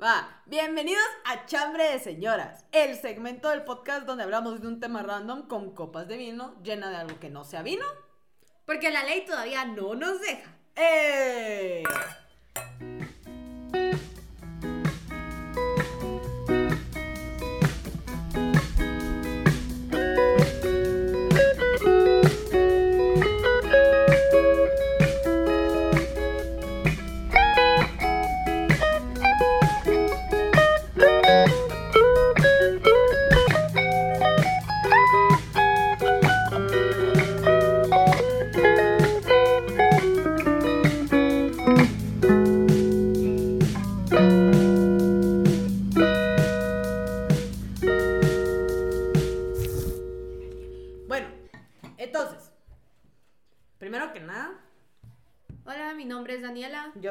Va, bienvenidos a Chambre de Señoras, el segmento del podcast donde hablamos de un tema random con copas de vino llena de algo que no sea vino. Porque la ley todavía no nos deja. ¡Eh!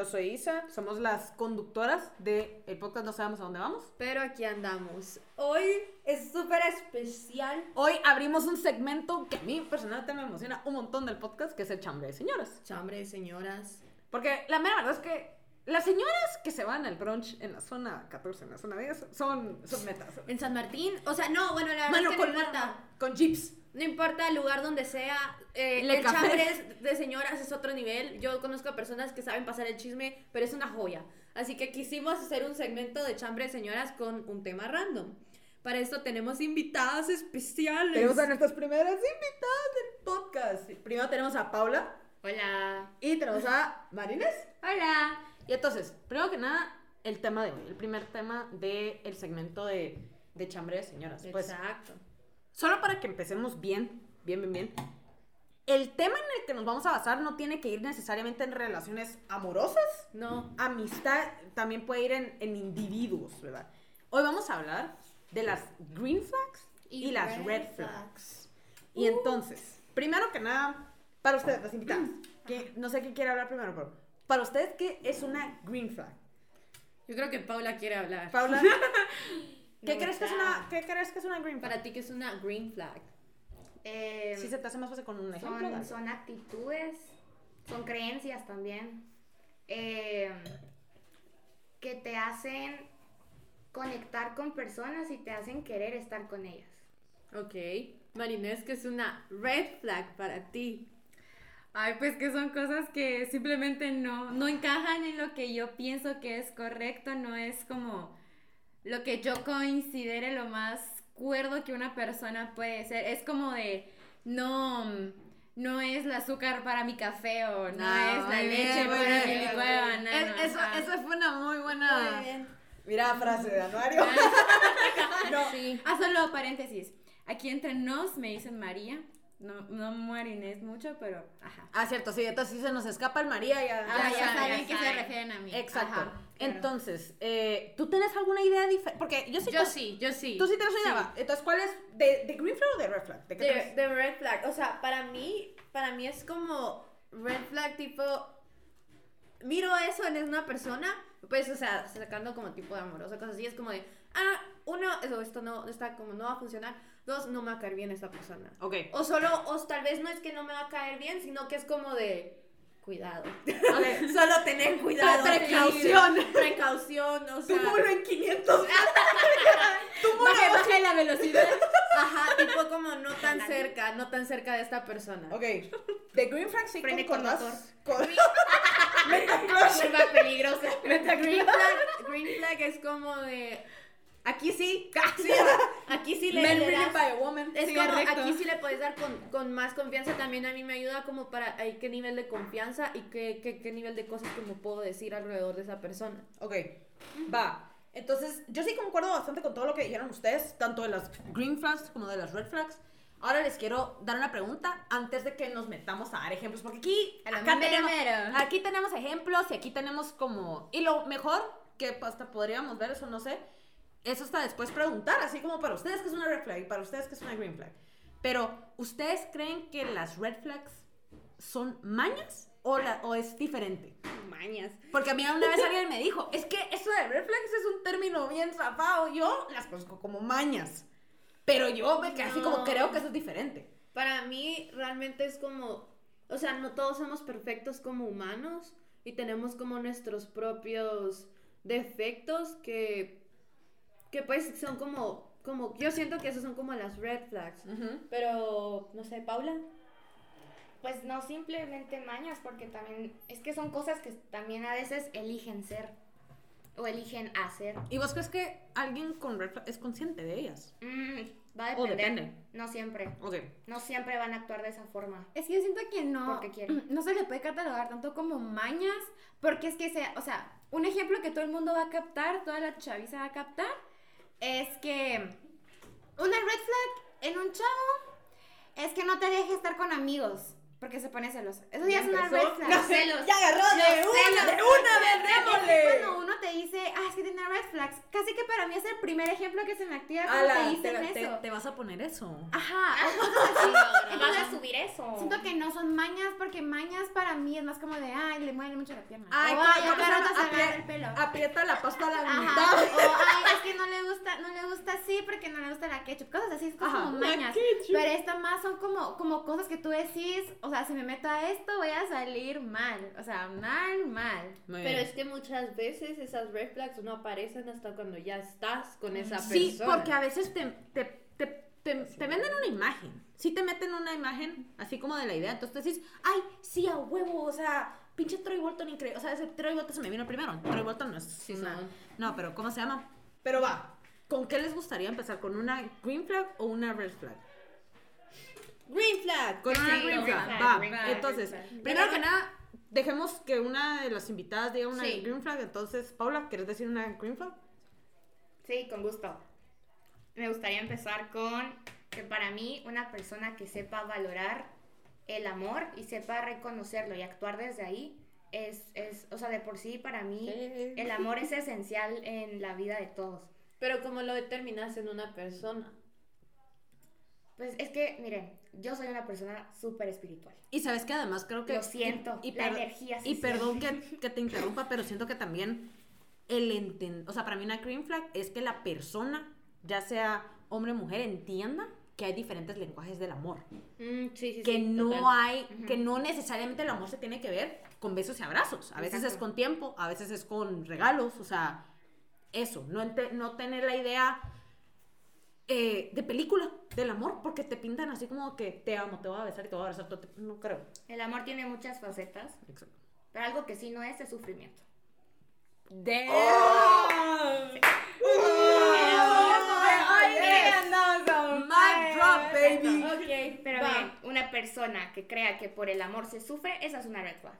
Soy Isa, somos las conductoras del podcast No sabemos a dónde vamos. pero aquí andamos. Hoy es súper especial. Hoy abrimos un segmento que a mí personalmente me emociona un montón del podcast, que es el chambre de señoras. Chambre, señoras. Porque la mera verdad es que las señoras que se van al brunch en la zona 14, en la zona 10, son, son metas. En San Martín, o sea, no, bueno, la verdad es que con, no importa. con jeeps. No importa el lugar donde sea, eh, el chambre de señoras es otro nivel. Yo conozco a personas que saben pasar el chisme, pero es una joya. Así que quisimos hacer un segmento de chambre de señoras con un tema random. Para esto tenemos invitadas especiales. Tenemos a nuestras primeras invitadas del podcast. Primero tenemos a Paula Hola. y tenemos a Marines. Hola. Y entonces, primero que nada, el tema de hoy, el primer tema del segmento de, de chambre de señoras. Pues, Exacto. Solo para que empecemos bien, bien, bien, bien. El tema en el que nos vamos a basar no tiene que ir necesariamente en relaciones amorosas. No. Amistad también puede ir en, en individuos, ¿verdad? Hoy vamos a hablar de las green flags y, las red flags. Y entonces, primero que nada, para ustedes, las invitadas, que no sé quién quiere hablar primero, pero para ustedes, ¿qué es una green flag? Yo creo que Paula quiere hablar. Paula, ¿qué, No crees que es una, ¿qué crees que es una green flag? Para ti, que es una green flag? Eh, Si se te hace más fácil con un ejemplo. son, actitudes, son creencias también, eh, que te hacen conectar con personas y te hacen querer estar con ellas. Ok. Marinés, que es una red flag para ti. Ay, pues que son cosas que simplemente no, no encajan en lo que yo pienso que es correcto, no es como lo que yo considere lo más cuerdo que una persona puede ser. Es como de, no, no es el azúcar para mi café o no, No, es la muy leche bien, muy para mi bien. licuado. Es- eso, eso fue una muy buena. Mira, frase de anuario. no. Sí. Ah, solo paréntesis. Aquí entre nos me dicen María. No, no Marinés mucho, pero ajá. Ah, cierto, sí, entonces si se nos escapa el María ya. Ah, ya, saben, saben ya que se refieren a mí. Exacto. Ajá, claro. Entonces, eh, ¿tú tienes alguna idea diferente? Porque yo sí. Yo sí, yo sí. Tú sí tienes una idea. va. Entonces, ¿cuál es? ¿De, de green flag o de red flag? ¿De qué De, de red flag. O sea, para mí, para mí es como red flag tipo. Miro eso en una persona, pues, o sea, sacando como tipo de amorosa, cosas así, es como de, ah, uno, eso, esto no, está como no va a funcionar. Dos, no me va a caer bien esta persona. Ok. O solo, o tal vez no es que no me va a caer bien, sino que es como de cuidado. Ok. solo tener cuidado. Pre- precaución. Sí, Precaución, o sea. Túmulo en 500. Baje, baje la velocidad. Ajá, tipo como no tan cerca, no tan cerca de esta persona. Ok. De green flag sí Frene con con... Meta crush. Curva peligrosa. Meta Green flag, green flag es como de. Aquí sí, sí, aquí sí le, Men le das- by a woman. Es Sí, como, correcto. aquí sí le puedes dar con, con más confianza. También a mí me ayuda como para ay, qué nivel de confianza y qué, qué, qué nivel de cosas que me puedo decir alrededor de esa persona. Ok, va. Entonces, yo sí concuerdo bastante con todo lo que dijeron ustedes, tanto de las green flags como de las red flags. Ahora les quiero dar una pregunta antes de que nos metamos a dar ejemplos, porque aquí, acá tenemos, aquí tenemos ejemplos y aquí tenemos como... Y lo mejor que hasta podríamos ver, eso no sé, eso hasta después preguntar, así como para ustedes que es una red flag y para ustedes que es una green flag. Pero, ¿ustedes creen que las red flags son mañas o, la, o es diferente? Mañas. Porque a mí una vez alguien me dijo, es que eso de red flags es un término bien zafado. Yo las conozco como mañas. Pero yo me quedé así como creo que eso es diferente. Para mí realmente es como, o sea, no todos somos perfectos como humanos y tenemos como nuestros propios defectos que, que pues son como, como, yo siento que esos son como las red flags. Pero, no sé, Paula. Pues no simplemente mañas, porque también es que son cosas que también a veces eligen ser o eligen hacer. ¿Y vos crees que alguien con red flag es consciente de ellas? Mm, va a O depender. depende. No siempre. Ok. No siempre van a actuar de esa forma. Es que yo siento que no, Porque quieren. no se le puede catalogar tanto como mañas, porque es que sea, o sea, un ejemplo que todo el mundo va a captar, toda la chaviza va a captar, es que una red flag en un chavo es que no te deje estar con amigos, porque se pone celoso. Eso ya, es una red flag. Los celos. Ya agarró de Los una, celos. de una vez, démosle. cuando uno te dice, ah, es que tiene red flags, casi que para mí es el primer ejemplo que se me activa cuando Ala, te dicen te- eso. te vas a poner eso. Ajá, Vas a subir eso. Siento que no son mañas porque mañas para mí es más como de, ay, le mueve mucho la pierna. Ay, o ¿cómo- ay, agarra Apri- el pelo. Aprieta la pasta a la Ajá, mitad. o ay, es que no le gusta, no le gusta así porque no le gusta la ketchup, cosas así, es como Ajá, mañas. Pero estas más son como, como cosas que tú decís, o sea, si me meto a esto voy a salir mal, o sea, mal, mal. Muy Pero bien. es que muchas veces esas red flags no aparecen hasta cuando ya estás con esa Sí, persona. porque a veces te, te, te, te, te venden una imagen. Sí te meten una imagen así como de la idea. Entonces dices, ay, sí, a huevo, o sea, pinche Troy Bolton increíble. O sea, ese Troy Bolton se me vino primero. Troy Bolton no es Sí, una- son. No, pero ¿cómo se llama? Pero va, ¿con qué les gustaría empezar? ¿Con una green flag o una red flag? Green flag. Con una Sí, green green flag, flag, va. green flag, Entonces, green primero que nada, dejemos que una de las invitadas diga una Sí. green flag. Entonces, Paula, ¿quieres decir una green flag? Sí, con gusto. Me gustaría empezar con que para mí una persona que sepa valorar el amor y sepa reconocerlo y actuar desde ahí es, es o sea, de por sí para mí el amor es esencial en la vida de todos. Pero como lo determinas en una persona. Pues es que, miren, yo soy una persona súper espiritual. Y sabes que además creo que... Lo siento, y, y la energía se Y perdón que, que te interrumpa, pero siento que también el entender... O sea, para mí una green flag es que la persona, ya sea hombre o mujer, entienda que hay diferentes lenguajes del amor. Mm, sí, sí, que sí, no total. hay... Que no necesariamente el amor se tiene que ver con besos y abrazos. A veces es con tiempo, a veces es con regalos, o sea... Eso, no, ente- no tener la idea eh, de película del amor, porque te pintan así como que te amo, te voy a besar y te voy a abrazar. No creo. El amor tiene muchas facetas, Exacto. pero algo que sí no es es sufrimiento. Drop, baby. Ok, Pero va. bien, una persona que crea que por el amor se sufre, esa es una red flag.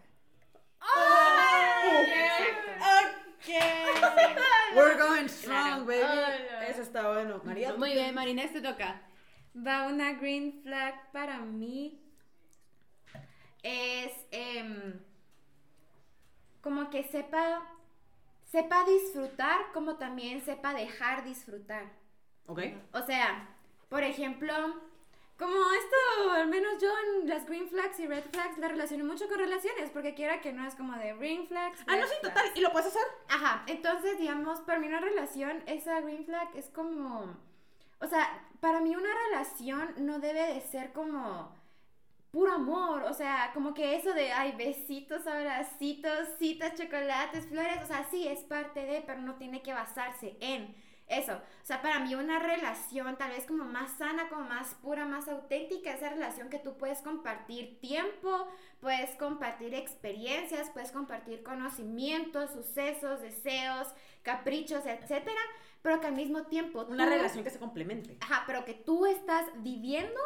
Exacto. We're going strong, Claro. baby. Hola. Eso está bueno. María. Muy bien, Marinés, te toca. Va una green flag para mí. Es em, como que sepa, sepa disfrutar, como también sepa dejar disfrutar. Ok. O sea, por ejemplo, como esto, al menos yo en las green flags y red flags la relaciono mucho con relaciones, porque quiera que no es como de green flags. Ah, no, sí, total. ¿Y lo puedes hacer? Ajá, entonces, digamos, para mí una relación, esa green flag es como, o sea, para mí una relación no debe de ser como puro amor, o sea, como que eso de, ay, besitos, abracitos, citas, chocolates, flores, o sea, sí, es parte de, pero no tiene que basarse en eso. O sea, para mí una relación tal vez como más sana, como más pura, más auténtica, esa relación que tú puedes compartir tiempo, puedes compartir experiencias, puedes compartir conocimientos, sucesos, deseos, caprichos, etcétera, pero que al mismo tiempo Una tú- relación que se complemente. Ajá, pero que tú estás viviendo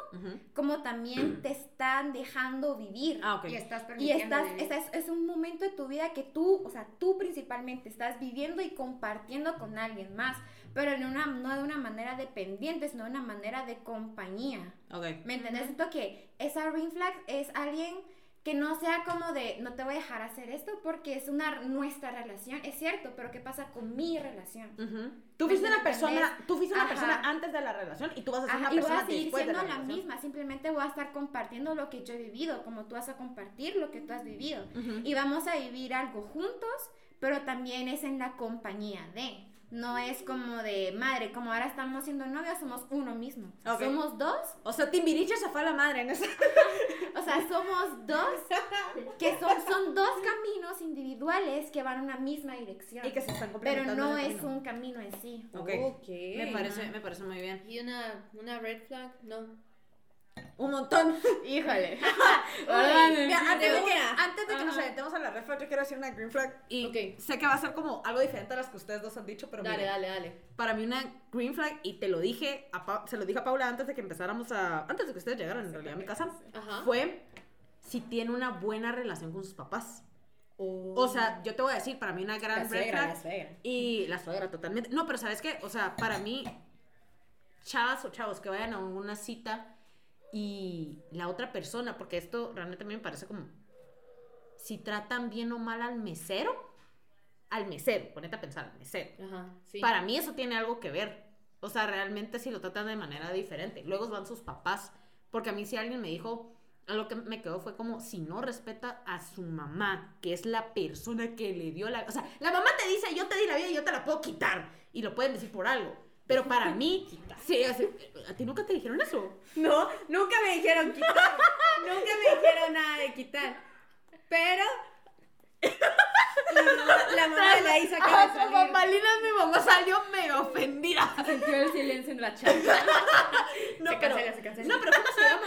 como también te están dejando vivir. Ah, ok. Y estás Y permitiendo estás, vivir. estás- es un momento de tu vida que tú, o sea, tú principalmente estás viviendo y compartiendo con alguien más, pero en una, no de una manera dependiente, sino de una manera de compañía. Ok. ¿Me entiendes? Siento que esa green flag es alguien que no sea como de, no te voy a dejar hacer esto porque es una nuestra relación, es cierto, pero ¿qué pasa con mi relación? Ujú. Tú ¿Me fuiste una persona, tú fuiste una persona antes de la relación y tú vas a ser Ajá, una y voy persona a seguir después de siendo la, la, relación. misma, simplemente voy a estar compartiendo lo que yo he vivido, como tú vas a compartir lo que tú has vivido. Ujú. Y vamos a vivir algo juntos, pero también es en la compañía de. No es como de madre, como ahora estamos siendo novios, somos uno mismo. Somos dos, O sea, Timbiriche se fue a la madre en esa. o sea, somos dos, que son, son dos caminos individuales que van en una misma dirección. Y que se están pero complementando. no en el es camino. un camino en sí. Ok. Ok. Me parece, me parece muy bien. ¿Y una, una red flag? No. Un montón. Híjole. Mira, antes de que, una. antes de que nos aventemos a la red flag, yo quiero decir una green flag. Y sé que va a ser como algo diferente a las que ustedes dos han dicho, pero Dale, mira, dale, dale. para mí una green flag, y te lo dije, a Pa- se lo dije a Paula antes de que empezáramos a... Antes de que ustedes llegaran en realidad a mi casa, Ajá. fue si tiene una buena relación con sus papás. O sea, yo te voy a decir, para mí una gran La red suegra, flag la suegra. y la suegra totalmente. No, pero ¿sabes qué? O sea, para mí, chavas o chavos que vayan a una cita y la otra persona, porque esto realmente a mí me parece como, si tratan bien o mal al mesero, al mesero, ponete a pensar, al mesero. Ajá, sí. Para mí eso tiene algo que ver. O sea, realmente si lo tratan de manera diferente. Luego van sus papás. Porque a mí si alguien me dijo, a lo que me quedó fue como, si no respeta a su mamá, que es la persona que le dio la... O sea, la mamá te dice, yo te di la vida y yo te la puedo quitar. Y lo pueden decir por algo. Pero para mí, sí, o sea, ¿a ti nunca te dijeron eso? No, nunca me dijeron quitar. nunca me dijeron nada de quitar. Pero. La mamá, la mamá de la Isa acaba de Ah, salir. bambalinas, mi mamá salió mega ofendida. Sintió el silencio en la charla. No, Se pero, cancela, se cancela. no, pero ¿cómo se llama?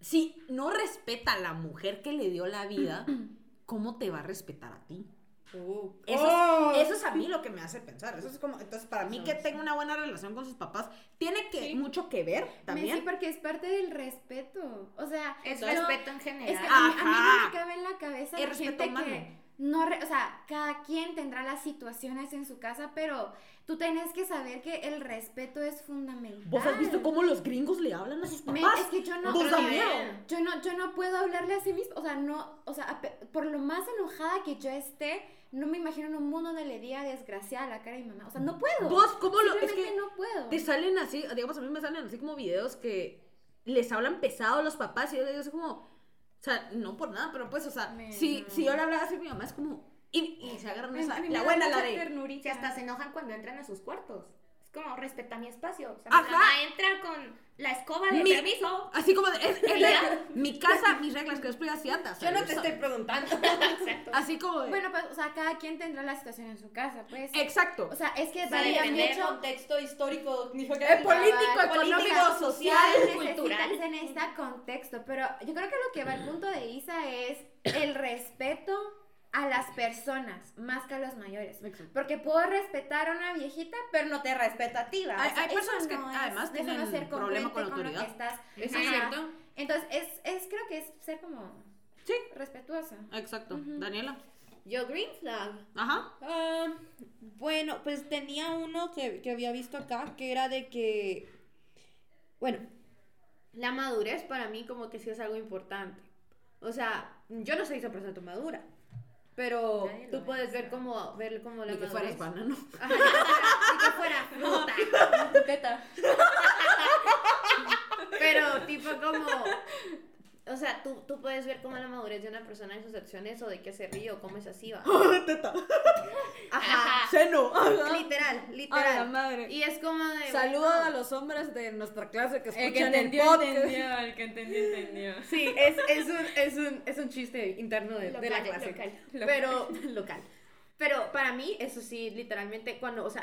Si no respeta a la mujer que le dio la vida, ¿cómo te va a respetar a ti? Uh. Eso, Oh. es, eso es a mí lo que me hace pensar. Eso es como, entonces, para mí que tenga una buena relación con sus papás, tiene que mucho que ver Sí, también. porque es parte del respeto. O sea, Es yo- respeto en Es que general. a mí, a mí no me cabe en la cabeza Es la respeto gente humano. que no, re- o sea, cada quien tendrá las situaciones en su casa, pero tú tienes que saber que el respeto es fundamental. ¿Vos has visto cómo los gringos le hablan a sus Me- papás? es que yo no, Vos yo no- yo no, yo no puedo hablarle a sí mismo, o sea, no, o sea, por lo más enojada que yo esté, no me imagino en un mundo donde le diga desgraciada la cara de mi mamá, o sea, no puedo. ¿Vos cómo lo...? Es que no puedo. te salen así, digamos, a mí me salen así como videos que les hablan pesado a los papás y yo digo así como... O sea, no por nada, pero pues, o sea, Me- si, no. si yo le hablaba así a mi mamá es como... Y, y se agarran esa... La buena, la de... ternurita. Si hasta se enojan cuando entran a sus cuartos. Es como, respeta mi espacio. O sea, Ajá. mi mamá entra con la escoba de Mi- permiso. Así como de... Es, es mi casa, mis reglas, que después asiatas. Yo no te estoy preguntando. Exacto. Así como de... Bueno, pues, o sea, cada quien tendrá la situación en su casa, pues. Exacto. O sea, es que Va a varía depender mucho. contexto histórico, Eh, político, económico, social, cultural. se necesita contexto, pero yo creo que lo que va al punto de Isa es el respeto a las personas más que a los mayores. Exacto. Porque puedo respetar a una viejita, pero no te respeto a ti, ¿va? Hay- personas que no es- además tienen no ser problema con la congruente lo que autoridad. estás. ¿Eso es cierto? Entonces, es, es, creo que es ser como Sí. respetuosa. Exacto. Daniela. Yo, Green Flag. Ajá. Ah, bueno, pues tenía uno que, que había visto acá, que era de que, bueno, la madurez para mí como que sí es algo importante. O sea, yo no soy esa persona madura, pero tú es. puedes ver como, ver como la Ni que fueras banano. Ajá, ni que fuera fruta. Teta. Pero tipo como... O sea, tú, tú puedes ver como la madurez de una persona en sus acciones o de qué se ríe o cómo es así, va. Teta. Ajá. Seno. Literal, A la literal. madre. Y es como de... Saludos bueno, a los hombres de nuestra clase que El que escuchan el, entendió, podcast. entendió. El que entendió, entendió. Sí, es, es, un, es, un, es un chiste interno de, de la Local, clase. local. Pero, local. Pero para mí, eso sí, literalmente, cuando, o sea,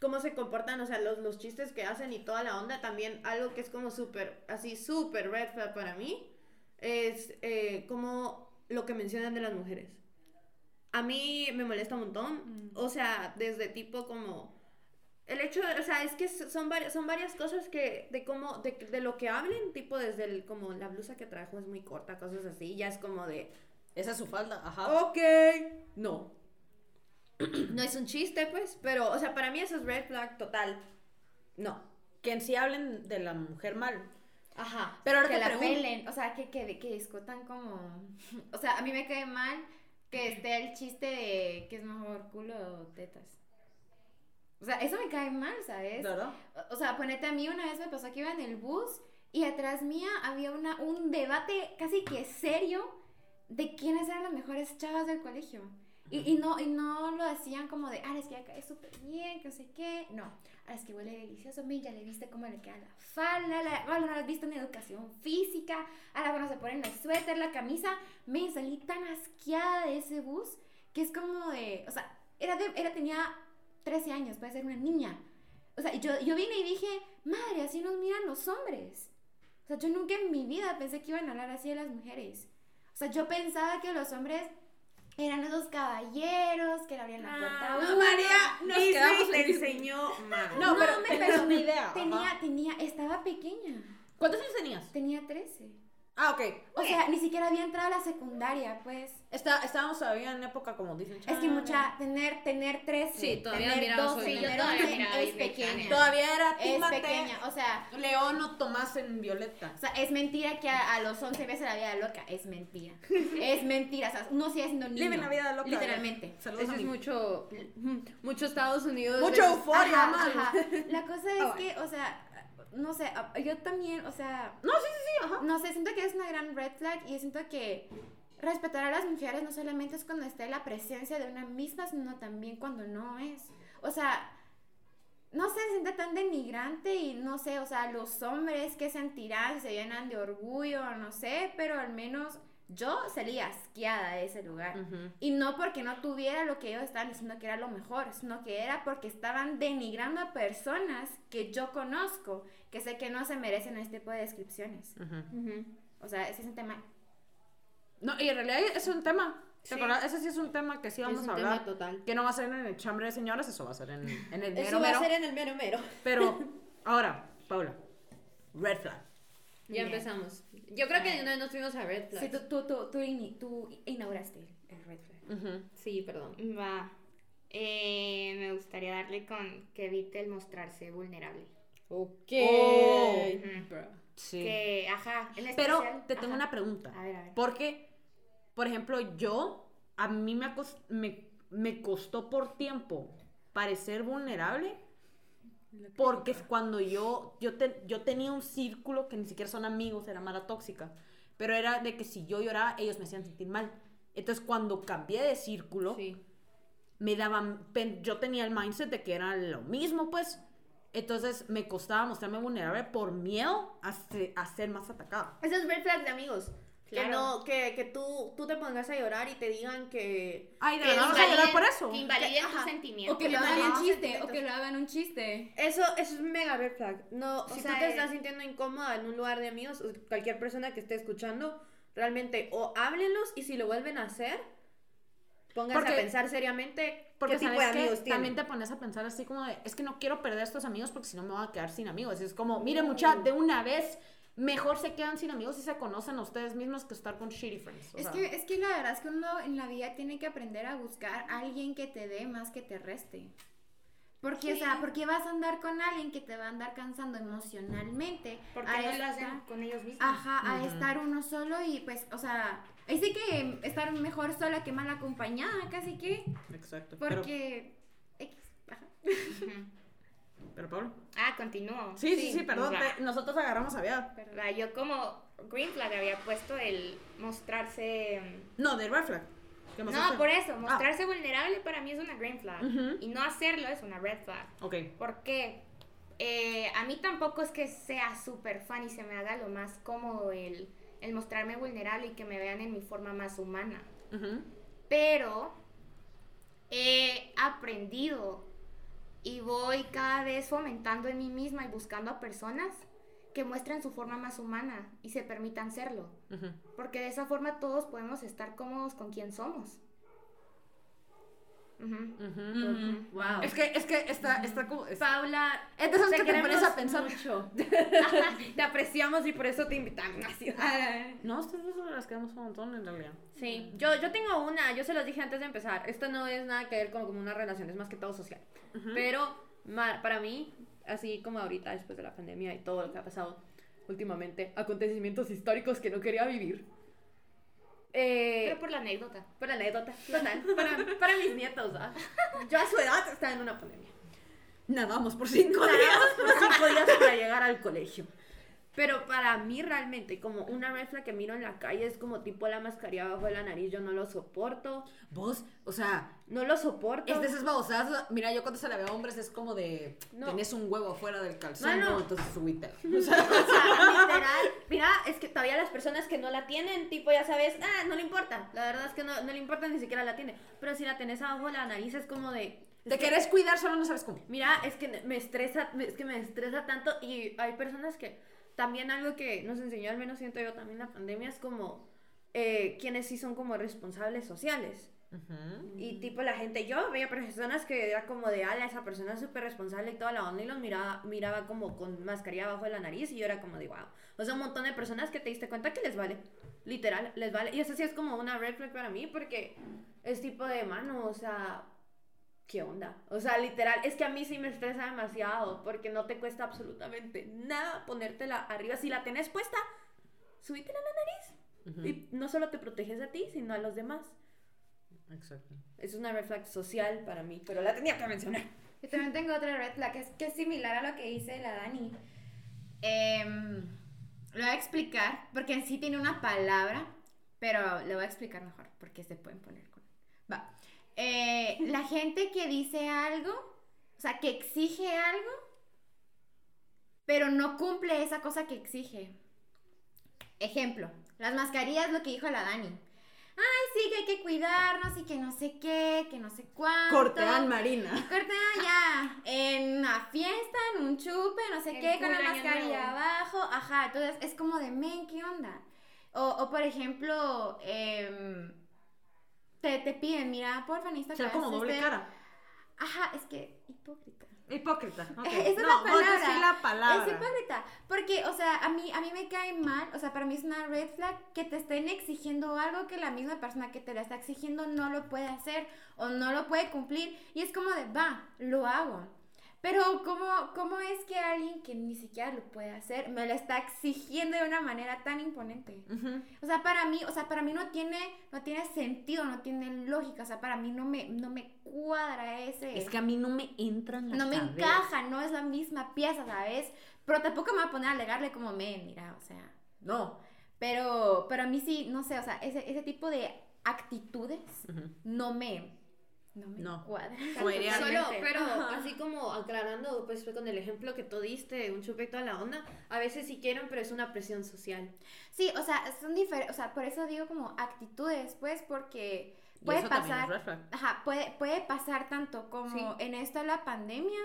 cómo se comportan, o sea, los, los chistes que hacen y toda la onda, también algo que es como súper, así, súper red flag para mí, es eh, como lo que mencionan de las mujeres. A mí me molesta un montón, o sea, desde tipo como... El hecho, o sea, es que son varias, son varias cosas que, de cómo, de, de lo que hablen, tipo desde el, como la blusa que trajo es muy corta, cosas así, ya es como de, Esa es su falda. Ajá. ok, no. No es un chiste, pues, pero, o sea, para mí eso es red flag total. No. Que en sí hablen de la mujer mal. Ajá. Pero ahora que te la pregunto. pelen, o sea, que, que, que discutan como... O sea, a mí me cae mal que esté el chiste de que es mejor culo o tetas. O sea, eso me cae mal, ¿sabes? O- sea, ponete a mí una vez me pasó que iba en el bus y atrás mía había una, un debate casi que serio de quiénes eran las mejores chavas del colegio. Y, y, no, y no lo hacían como de, ah, es que ya cae súper bien, que no sé qué. No, es que huele delicioso. Ya le viste cómo le queda la falda. La, bueno, no la has visto en educación física. Ahora, cuando se ponen el suéter, la camisa. Me salí tan asqueada de ese bus que es como de. O sea, era de, era, tenía 13 años, puede ser una niña. O sea, yo, yo vine y dije, madre, así nos miran los hombres. O sea, yo nunca en mi vida pensé que iban a hablar así de las mujeres. O sea, yo pensaba que los hombres eran esos caballeros que le abrían la puerta. No, María, nos Disney quedamos te en- enseñó mal. No, pero me- tenías una idea. Tenía, tenía, estaba pequeña. ¿Cuántos años tenías? Tenía 13. Ah, ok. O sea, ni siquiera había entrado a la secundaria, pues. Está, estábamos todavía en época, como dicen. Es que mucha, tener, tener 13, Sí, todavía tener miraba 12, soy Sí, yo tener todavía 11 miraba es pequeña. Todavía era Es pequeña, o sea, León o Tomás en Violeta. o sea, es mentira que a, a los 11 veces la vida loca, es mentira. es mentira, o sea, uno sigue siendo niño. Viven la vida loca. Literalmente. Saludos Eso a es mucho, mucho Estados Unidos. Mucho versus- euforia, ajá. La cosa es Ah, que, o sea, no sé, yo también, o sea, No, sí, sí, sí, ajá. no sé, siento que es una gran red flag y siento que respetar a las mujeres no solamente es cuando esté la presencia de una misma, sino también cuando no es. O sea, no sé, se siente tan denigrante y no sé, o sea, los hombres que sentirán, se llenan de orgullo, no sé, pero al menos yo salí asqueada de ese lugar. Y no porque no tuviera lo que ellos estaban diciendo que era lo mejor, sino que era porque estaban denigrando a personas que yo conozco, que sé que no se merecen este tipo de descripciones. O sea, ese siente mal. No, y en realidad es un tema. ¿Te Sí. Ese sí es un tema que sí vamos Es un a tema hablar. total. Que no va a ser en el chambre de señoras, eso va a ser en, en el mero Eso va mero. a ser en el mero mero. Pero, ahora, Paula. Red flag. Ya empezamos. Yo creo que de una vez nos fuimos a Red Sí, Flags. tú, tú, tú, tú, tú inauguraste el red flag. Sí, perdón. Va. Eh, me gustaría darle con que evite el mostrarse vulnerable. Ok. Oh. Sí. Que, ajá. En Pero te tengo ajá. una pregunta. A ver, a ver. Porque, por ejemplo, yo, a mí me, me, me costó por tiempo parecer vulnerable. Porque cuando yo, yo, te- yo tenía un círculo que ni siquiera son amigos, era mala tóxica. Pero era de que si yo lloraba, ellos me hacían sentir mal. Entonces, cuando cambié de círculo, Sí. me daban, pen- yo tenía el mindset de que era lo mismo, pues. Entonces, me costaba mostrarme vulnerable por miedo a, se- a ser más atacada. Ese es Red Flag de amigos. Que Claro. no, que, que tú, tú te pongas a llorar y te digan que. Ay, de Que verdad vas a llorar por eso. Que invaliden tus sentimientos. O que lo Ajá. hagan un chiste, o que lo hagan un chiste. Eso, eso es mega red flag. No, si sea, tú te eh, estás sintiendo incómoda en un lugar de amigos, o cualquier persona que esté escuchando, realmente o háblenlos y si lo vuelven a hacer, pónganse Porque- a pensar seriamente Porque qué tipo de que amigos tienen. también te pones a pensar así como de, es que no quiero perder a estos amigos porque si no me voy a quedar sin amigos. Y es como, mire mucha, de una vez, mejor se quedan sin amigos y se conocen a ustedes mismos que estar con shitty friends. Es sea. que, es que la verdad es que uno en la vida tiene que aprender a buscar a alguien que te dé más que te reste. Porque, o sea, ¿por qué vas a andar con alguien que te va a andar cansando emocionalmente? ¿Por a no lo estar- hacen con ellos mismos? Ajá, a estar uno solo y pues, o sea, ahí sí que estar mejor sola que mal acompañada, casi que. Exacto. Pero, Porque. X, ajá. Pero Pablo. Ah, continúo. Sí, sí, sí, perdón. Te- nosotros agarramos a Bea. Yo como Green Flag había puesto el mostrarse... mm, No, de red flag. ¿Qué más No, por eso, mostrarse vulnerable para mí es una green flag. Y no hacerlo es una red flag. Ok. ¿Por qué? Eh, a mí tampoco es que sea súper fan y se me haga lo más cómodo el, el mostrarme vulnerable y que me vean en mi forma más humana. Pero he aprendido y voy cada vez fomentando en mí misma y buscando a personas que muestren su forma más humana y se permitan serlo. Porque de esa forma todos podemos estar cómodos con quien somos. Ujú. Ujú. Wow. Es que, es que está, está como... es- Paula, Entonces, te ¿qué te queremos pones a pensar? mucho. te apreciamos y por eso te invitamos. Así. No, ustedes dos las quedamos un montón en realidad. Sí, yo, yo tengo una, yo se los dije antes de empezar. Esto no es nada que ver con como una relación, es más que todo social. Pero ma- para mí, así como ahorita, después de la pandemia y todo lo que ha pasado últimamente, acontecimientos históricos que no quería vivir. Eh, Pero por la anécdota. por la anécdota, total, para, para mis nietos, ¿ah? Yo a su edad estaba en una pandemia. Nadamos por cinco días. Nadamos por cinco días para llegar al colegio. Pero para mí realmente, como una flag que miro en la calle es como tipo la mascarilla abajo de la nariz, yo no lo soporto. Vos, o sea, No lo soporto. es de esas babosadas. Mira, yo cuando se la veo a hombres es como de. No. Tenés un huevo afuera del calzón, No, no. ¿no? entonces subite. O sea, literal, mira, es que todavía las personas que no la tienen, tipo, ya sabes, ah, no le importa. La verdad es que no, no le importa, ni siquiera la tiene. Pero si la tenés abajo de la nariz es como de... te que- querés cuidar, solo no sabes cómo. Mira, es que me estresa, es que me estresa tanto y hay personas que también algo que nos enseñó, al menos siento yo también la pandemia, es como eh, quienes sí son como responsables sociales. Y tipo la gente, yo veía personas que era como de, ala, esa persona súper responsable y toda la onda y los miraba, miraba como con mascarilla abajo de la nariz y yo era como de, wow. O sea, un montón de personas que te diste cuenta que les vale, literal, les vale. Y eso sí es como una red flag para mí porque es tipo de mano, o sea, ¿qué onda? O sea, literal, es que a mí sí me estresa demasiado porque no te cuesta absolutamente nada ponértela arriba. Si la tenés puesta, subítela a la nariz. Y no solo te proteges a ti, sino a los demás. Exacto. Es una red flag social para mí, pero la tenía que mencionar. Yo también tengo otra red flag que es, que es similar a lo que dice la Dani. Em, lo voy a explicar porque en sí tiene una palabra, pero le voy a explicar mejor porque se pueden poner con. Va. Eh, la gente que dice algo, o sea, que exige algo, pero no cumple esa cosa que exige. Ejemplo, las mascarillas, lo que dijo la Dani. Ay, sí, que hay que cuidarnos y que no sé qué, que no sé cuánto. Cortean Marina. Corta ya en una fiesta, en un chupe, no sé qué, con la mascarilla nuevo. abajo. Ajá, entonces es como de, men, ¿qué onda? O, o por ejemplo, em, te, te piden, mira, porfa, sea, que como doble este- cara. Ajá, es que hipócrita. Hipócrita. Esa es la palabra. la palabra. Es hipócrita. Porque, o sea, a mí, a mí me cae mal, o sea, para mí es una red flag que te estén exigiendo algo que la misma persona que te la está exigiendo no lo puede hacer o no lo puede cumplir. Y es como de, va, lo hago. Pero, ¿cómo, ¿cómo es que alguien que ni siquiera lo puede hacer me lo está exigiendo de una manera tan imponente? O sea, para mí, o sea, para mí no tiene, no tiene sentido, no tiene lógica. O sea, para mí no me, no me cuadra ese Es que a mí no me entra en la no me encaja, no es la misma pieza, ¿sabes? Pero tampoco me voy a poner a alegarle como, men, mira, o sea, no. Pero, pero a mí sí, no sé, o sea, ese, ese tipo de actitudes no me, no me No. cuadra. Solo, pero Ajá. así como aclarando, pues fue con el ejemplo que tú diste, un chupe y toda la onda, a veces sí quieren, pero es una presión social. Sí, o sea, son diferentes, o sea, por eso digo como actitudes, pues, porque Y puede eso también es pasar, ajá, puede, puede pasar tanto como Sí. en esto de la pandemia,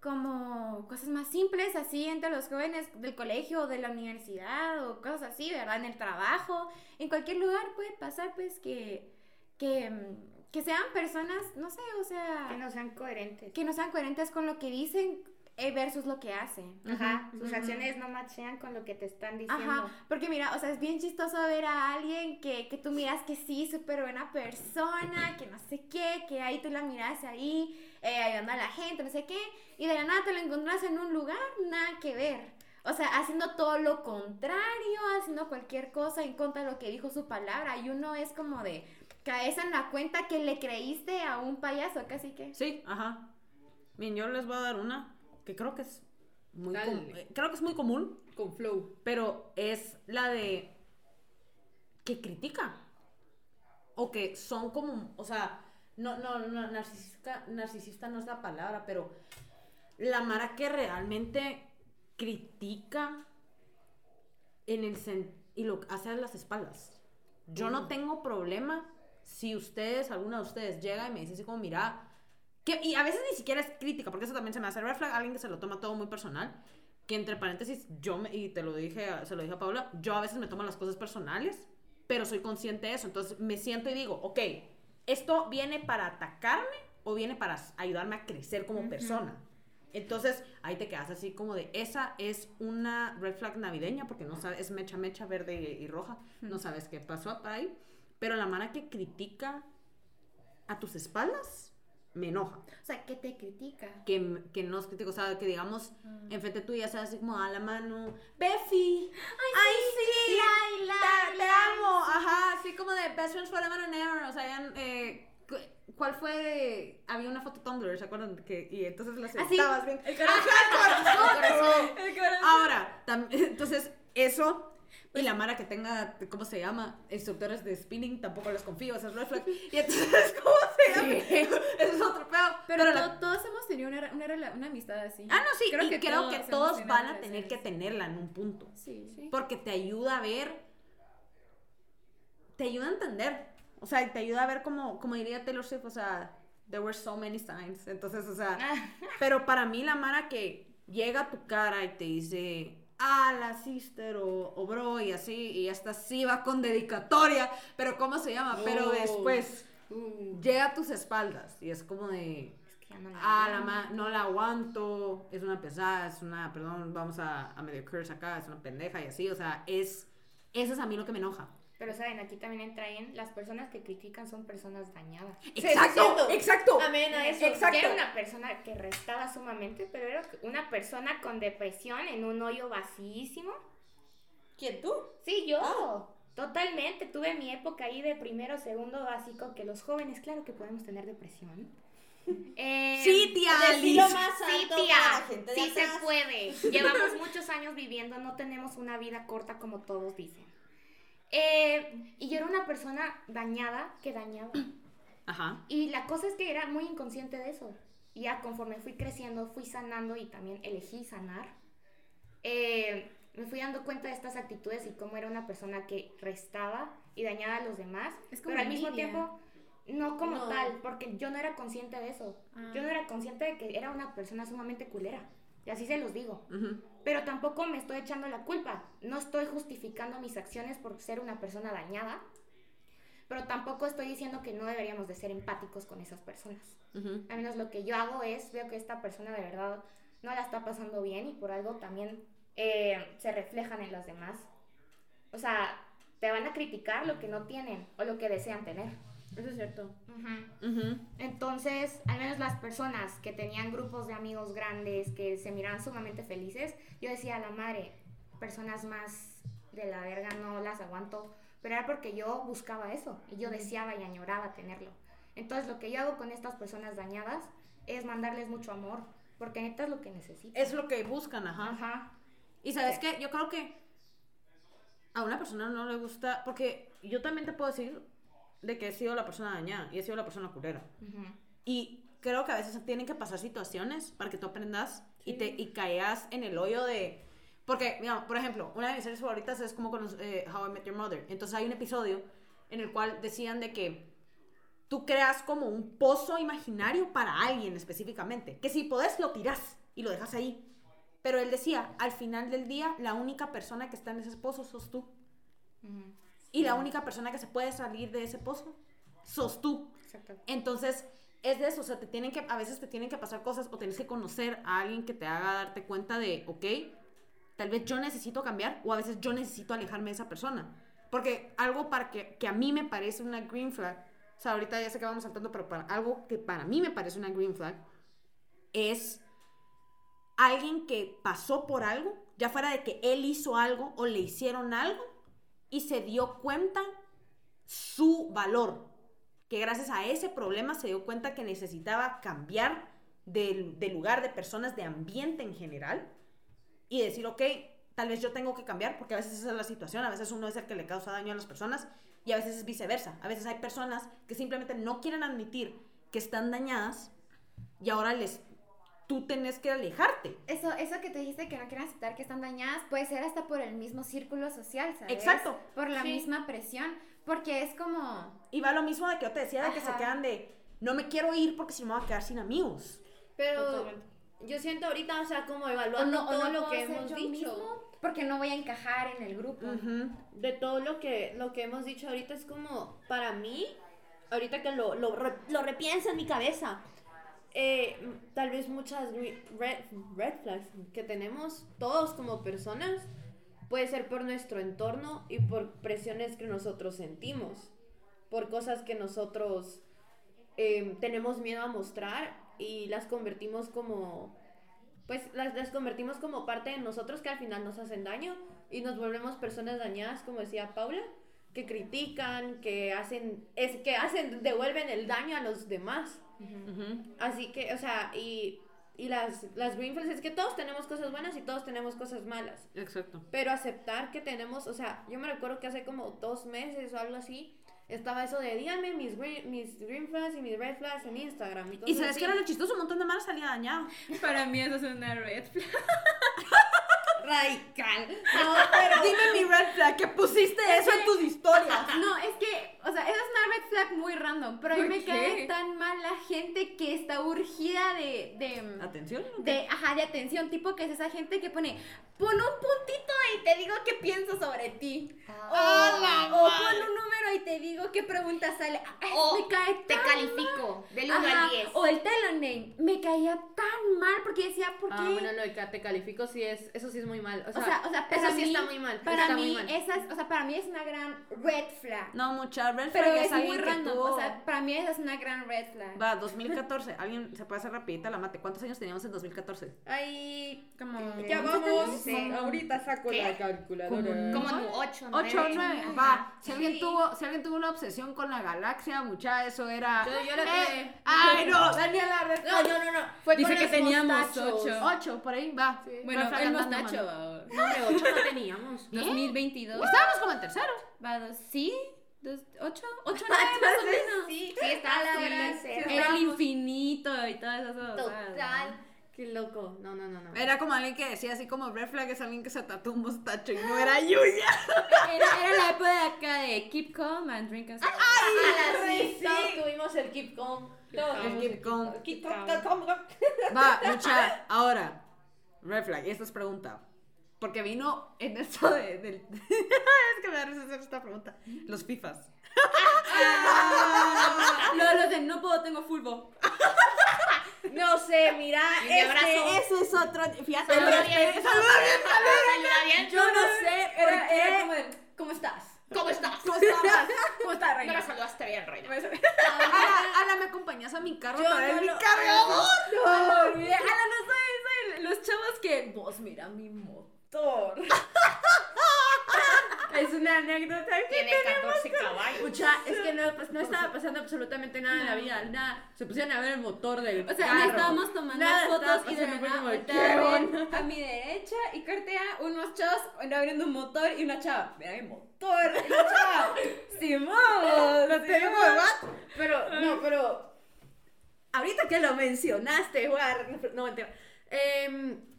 como cosas más simples así entre los jóvenes del colegio o de la universidad o cosas así, ¿verdad? En el trabajo, en cualquier lugar puede pasar pues que, que, mm, que sean personas, no sé, o sea, Que no sean coherentes. que no sean coherentes con lo que dicen eh, versus lo que hacen. Ajá, sus acciones no machean con lo que te están diciendo. Ajá, porque mira, o sea, es bien chistoso ver a alguien que, que tú miras que sí, súper buena persona, que no sé qué, que ahí tú la miras ahí, eh, ayudando a la gente, no sé qué, y de la nada te lo encontrás en un lugar, nada que ver. O sea, haciendo todo lo contrario, haciendo cualquier cosa en contra de lo que dijo su palabra, y uno es como de caes en la cuenta que le creíste a un payaso, casi que. Sí, ajá. Bien, yo les voy a dar una que creo que es muy eh, creo que es muy común, Con flow. pero es la de que critica o que son como, o sea, no no no narcisista, narcisista no es la palabra, pero la mara que realmente critica en el sen- y lo hace a las espaldas. Yo no tengo problema si ustedes, alguna de ustedes llega y me dice así como, mira, que, y a veces ni siquiera es crítica, porque eso también se me hace red flag, alguien que se lo toma todo muy personal, que entre paréntesis, yo, me, y te lo dije, se lo dije a Paula, yo a veces me tomo las cosas personales, pero soy consciente de eso, entonces me siento y digo, ok, ¿esto viene para atacarme o viene para ayudarme a crecer como persona? Entonces, ahí te quedas así como de, esa es una red flag navideña, porque no sabes, es mecha, mecha, verde y, y roja, no sabes qué pasó ahí, pero la mano que critica a tus espaldas, me enoja. O sea, que te critica. Que, que no es crítico, o sea, que digamos, enfrente tuya sea así como a la mano, Befi, ay, sí, Laila, te, te amo, ajá, así como de best friends forever and ever, o sea, ya, eh, cu- ¿cuál fue? Había una foto Tumblr, ¿se acuerdan? Que, y entonces la Ah, sí. estabas bien. El corazón. El corazón. Ahora, tam- entonces, eso. Y la Mara que tenga, ¿cómo se llama? Instructores de spinning, tampoco les confío, esa es red flag. Y entonces, ¿cómo se llama? Eso es otro pedo. Pero, Pero la- to- todos hemos tenido una, una, una amistad así. Ah, no, sí, Creo y que creo todos que todos van a tener que tenerla en un punto. Sí. sí. Porque te ayuda a ver, te ayuda a entender. O sea, te ayuda a ver como, como diría Taylor Swift, o sea, there were so many signs. Entonces, o sea, pero para mí la Mara que llega a tu cara y te dice, ah, la sister o, o bro y así, y hasta así va con dedicatoria, pero ¿cómo se llama? Pero Oh. después Uh. llega a tus espaldas y es como de... Es que ya no la Ah, la ma no la aguanto, es una pesada, es una, perdón, vamos a, a medio curse acá, es una pendeja y así, o sea, es, eso es a mí lo que me enoja. Pero saben, aquí también entra en las personas que critican son personas dañadas. Exacto, exacto. Amén a eso. Exacto. Era una persona que restaba sumamente, pero era una persona con depresión en un hoyo vacíísimo. ¿Quién tú? Sí, yo. Ah. Totalmente. Tuve mi época ahí de primero, segundo básico, que los jóvenes, claro que podemos tener depresión. Eh, Sí, tía Alice. más Sí, tía, sí se atrás. puede. Llevamos muchos años viviendo, no tenemos una vida corta como todos dicen. Eh, y yo era una persona dañada que dañaba. Ajá. Y la cosa es que era muy inconsciente de eso. Y ya conforme fui creciendo, fui sanando y también elegí sanar. eh, me fui dando cuenta de estas actitudes y cómo era una persona que restaba y dañaba a los demás. Es como pero al mismo tiempo, no como No. tal, porque yo no era consciente de eso. Ah. Yo no era consciente de que era una persona sumamente culera. Y así se los digo. Pero tampoco me estoy echando la culpa. No estoy justificando mis acciones por ser una persona dañada. Pero tampoco estoy diciendo que no deberíamos de ser empáticos con esas personas. Ujú. Al menos lo que yo hago es, veo que esta persona de verdad no la está pasando bien y por algo también eh, se reflejan en las demás. O sea, te van a criticar lo que no tienen o lo que desean tener. Eso es cierto. Entonces, al menos las personas que tenían grupos de amigos grandes, que se miraban sumamente felices, yo decía a la madre, personas más de la verga no las aguanto, pero era porque yo buscaba eso y yo deseaba y añoraba tenerlo. Entonces, lo que yo hago con estas personas dañadas es mandarles mucho amor, porque neta es lo que necesito. Es lo que buscan, ajá. Ajá. Y sabes qué, yo creo que a una persona no le gusta, porque yo también te puedo decir de que he sido la persona dañada y he sido la persona culera. Ujú. Y creo que a veces tienen que pasar situaciones para que tú aprendas y, te, y caigas en el hoyo de... Porque, mira, por ejemplo, una de mis series favoritas es como con eh, How I Met Your Mother. Entonces hay un episodio en el cual decían de que tú creas como un pozo imaginario para alguien específicamente. Que si podés lo tirás y lo dejas ahí. Pero él decía, al final del día, la única persona que está en ese pozo sos tú. Ujú. Y la única persona que se puede salir de ese pozo sos tú. Entonces, es de eso, o sea, te tienen que, a veces te tienen que pasar cosas o tienes que conocer a alguien que te haga darte cuenta de, ok, tal vez yo necesito cambiar o a veces yo necesito alejarme de esa persona. Porque algo para que, que a mí me parece una green flag, o sea, ahorita ya sé que vamos saltando, pero para, algo que para mí me parece una green flag es alguien que pasó por algo, ya fuera de que él hizo algo o le hicieron algo y se dio cuenta su valor, que gracias a ese problema se dio cuenta que necesitaba cambiar de, de lugar, de personas, de ambiente en general y decir, ok, tal vez yo tengo que cambiar, porque a veces esa es la situación, a veces uno es el que le causa daño a las personas y a veces es viceversa. A veces hay personas que simplemente no quieren admitir que están dañadas y ahora les tú tenés que alejarte. Eso, eso que te dijiste que no quieren aceptar que están dañadas puede ser hasta por el mismo círculo social, ¿sabes? Exacto. Por la Sí. misma presión. Porque es como. Y va lo mismo de que yo te decía, de que se Ajá. quedan de, no me quiero ir porque si no me voy a quedar sin amigos. Pero Totalmente. yo siento ahorita, o sea, como O evaluando no, o todo no lo que hemos dicho. mismo porque no voy a encajar en el grupo. Ujú. de todo lo que, lo que hemos dicho ahorita es como, para mí, ahorita que lo, lo, lo repienso en mi cabeza, eh, tal vez muchas red, red flags que tenemos todos como personas, puede ser por nuestro entorno y por presiones que nosotros sentimos, por cosas que nosotros eh, tenemos miedo a mostrar y las convertimos como pues las, las convertimos como parte de nosotros que al final nos hacen daño y nos volvemos personas dañadas, como decía Paula. Que critican, que hacen, es que hacen, devuelven el daño a los demás. Ujú. Así que, o sea, y, y las, las green flags es que todos tenemos cosas buenas y todos tenemos cosas malas. Exacto. Pero aceptar que tenemos, o sea, yo me recuerdo que hace como dos meses o algo así, estaba eso de díganme mis green, mis green flags y mis red flags en Instagram. Y, Y sabes así. que era lo chistoso, un montón de malas salía dañado. Para mí eso es una red flag. radical. No, pero Dime mi red flag, que pusiste eso en tus historias. No, es que, o sea, esa es una red flag muy random, pero a mí ¿Por me qué? cae tan mal la gente que está urgida de, de, Atención. de, ajá, de atención, tipo que es esa gente que pone, pon un puntito y te digo qué pienso sobre ti. O, ¡Hala, o pon un número y te digo qué pregunta sale. Ay, O me cae te tan califico del 1 Ajá, al 10. O el Teloname, me caía tan mal porque decía, ¿por qué? Ah, bueno, lo de que te califico sí es, eso sí es muy mal. O o sea, o sea, para eso sí mí, está muy mal. Para está muy mí, mal. esa es, o sea, para mí es una gran red flag. No, mucha red flag Pero es es muy alguien que random, tuvo- o sea, para mí esa es una gran red flag. Va, 2014. Alguien se puede hacer rapidita la mate. ¿Cuántos años teníamos en 2014? Ay, Como... ya ¿Cómo vamos. dice? Ahorita saco ¿Qué? la calculadora. Como 8, 8 o 9. Va. Si alguien, Sí. tuvo, si alguien tuvo una obsesión con la galaxia, mucha, eso era. Yo- yo la Eh, tuve. Ay, no, Daniela, red No, no, no, no. Fue Dice con que los teníamos mostachos. ocho. 8, por ahí, va. Bueno, Red flag el mostacho. No, hombre, ocho no teníamos. 2022. Estábamos como en tercero. Va, dos, ¿sí? Dos, ¿Ocho? ¿Ocho, nueve más o menos? Sí, Sí, está la sí, verdad, sí, sí. Era el infinito y todas esas cosas. Total. Qué loco. No, no, no, no. Era como alguien que decía así como red flag es alguien que se tatuó un mostacho y no era Yuya. Era, era la época de acá de Keep Calm and Drink and Stop. Ah, sí, todos tuvimos el keep calm. Todos El keep calm. Keep Calm. Va, mucha. Ahora, red flag, y esta es pregunta. Porque vino en esto de, del. es que me da risa hacer esta pregunta. Los FIFAs. Lo, lo de no puedo, tengo fulbo. No sé, mira, Y mi abrazo. este, Ese es otro. Fíjate, Saluda pero- bien. pero- saluda bien. Saluda bien. yo no sé por qué. ¿cómo estás? ¿Cómo estás? ¿Cómo estás? ¿Cómo estás, No reina? me saludaste bien, Reina. Ala, ¿me acompañas a mi carro? Para no mi cargador? No. Ala, no soy los chavos que vos mira mi Es una anécdota que Tiene 14 caballos. Escucha, es que no, pues, no estaba pasando absolutamente nada en la vida, nada. Se pusieron a ver el motor del O sea, carro. estábamos tomando Nada fotos y de ¿qué a mi derecha y cortea unos chavos abriendo un motor y una chava, mira mi motor. Y la chava, Simón, Lo tenemos. ¿what? Pero, no, pero. Ahorita que lo mencionaste, Juan. No, mentira. Em,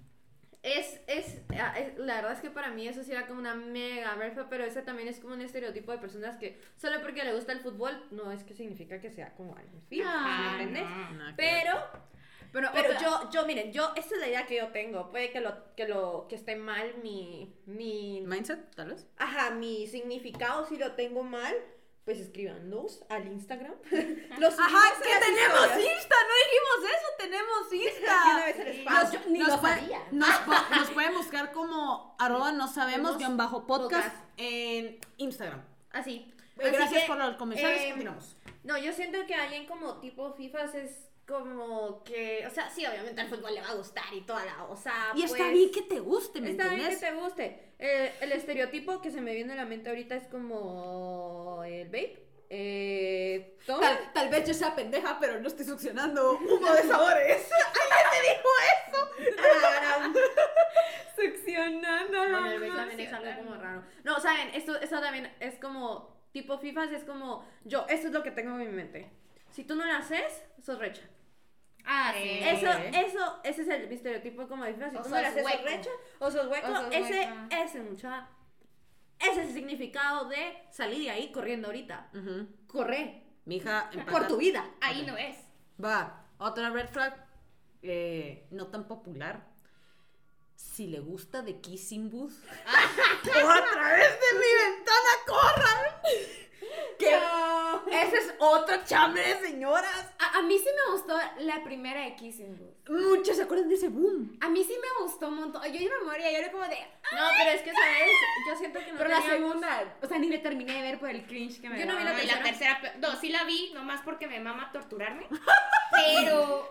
es, es, ah, es- La verdad es que para mí eso sí era como una mega flag, pero ese también es como un estereotipo de personas que solo porque le gusta el fútbol no es que significa que sea como alguien fijo, Ah, ¿me entiendes? no. Nada que ver. Pero. Pero, Pero otra- yo, yo, miren, yo, esta es la idea que yo tengo. Puede que lo, que lo, que esté mal mi, mi, Mindset, tal vez. ajá, mi significado si lo tengo mal, pues escríbanos al Instagram. Los Ajá, subimos que tenemos historias. Insta, no dijimos eso, tenemos Y una Insta. vez el. Nos, yo ni nos lo sabía. Nos, pu- nos pueden buscar como arroba no sabemos guion bajo podcast podcast. en Instagram. Así. Eh, Así Gracias que, por los comentarios. em, continuamos. No, yo siento que alguien como tipo FIFAs es como que, o sea, sí, obviamente al fútbol le va a gustar y toda la, o sea, Y está pues, bien que te guste, ¿me Está bien que te guste. Eh, el estereotipo que se me viene a la mente ahorita es como el vape. Eh, toma. Tal, tal vez yo sea pendeja, pero no estoy succionando humo de sabores. ¡Alguien me dijo eso! Succionando Bueno, el vape también es algo como raro. No, saben, esto, esto también es como, tipo FIFAs es como, yo, esto es lo que tengo en mi mente. Si tú no lo haces, sos recha. Ah, sí. Eh, Eso, eso, ese es el estereotipo como de. Si tú no haces, recha o sos hueco. O sos ese, hueco. ese, mucha, ese es el significado de salir de ahí corriendo ahorita. Corre. Mija, empata- Por tu vida. Ahí no es. Va, otra red flag, eh, no tan popular. Si le gusta de Kissing Booth, o a través de mi ventana corran. Que ese es otro chambre, señoras. A, a mí sí me gustó la primera de Kissing Booth. Muchos se acuerdan de ese boom. A mí sí me gustó un montón. Yo iba a morir, yo era como de. No, pero es que, ¿sabes? Yo siento que no Pero la segunda, o sea, ni le terminé de ver por el cringe que me Yo no vi la No, la tercera. pe- no, sí la vi, nomás porque me mama torturarme. Pero.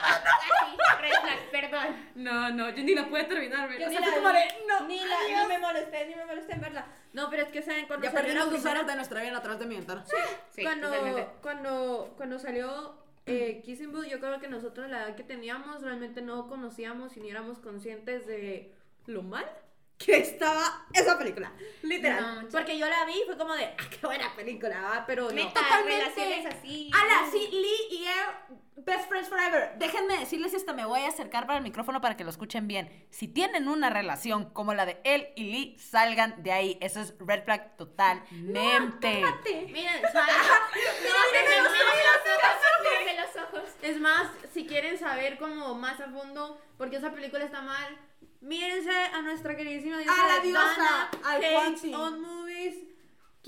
Así, flag, perdón. No, no, yo ni la pude terminar, Yo ni O sea, la fue como de, no, ni, la, ni me molesté, ni me molesté en verla. No, pero es que saben cuando Ya salió perdimos la dos horas de nuestra vida atrás de mi ventana. Sí, cuando, totalmente. cuando, cuando salió eh, Kissing Booth, yo creo que nosotros la edad que teníamos realmente no conocíamos y ni éramos conscientes de lo mal que estaba esa película. Literal. No, Porque yo la vi y fue como de, ah, qué buena película, ¿va? pero no. Totalmente. relaciones así. Ala, sí, y Air, best friends forever. Déjenme decirles esto, me voy a acercar para el micrófono para que lo escuchen bien. Si tienen una relación como la de él y Lee, salgan de ahí. Eso es red flag totalmente. Miren, ¿saben? Desde los ojos, desde los ojos. Es más, si quieren saber como más a fondo por qué esa película está mal, mírense a nuestra queridísima diosa, A la diosa, Dana al on Movies.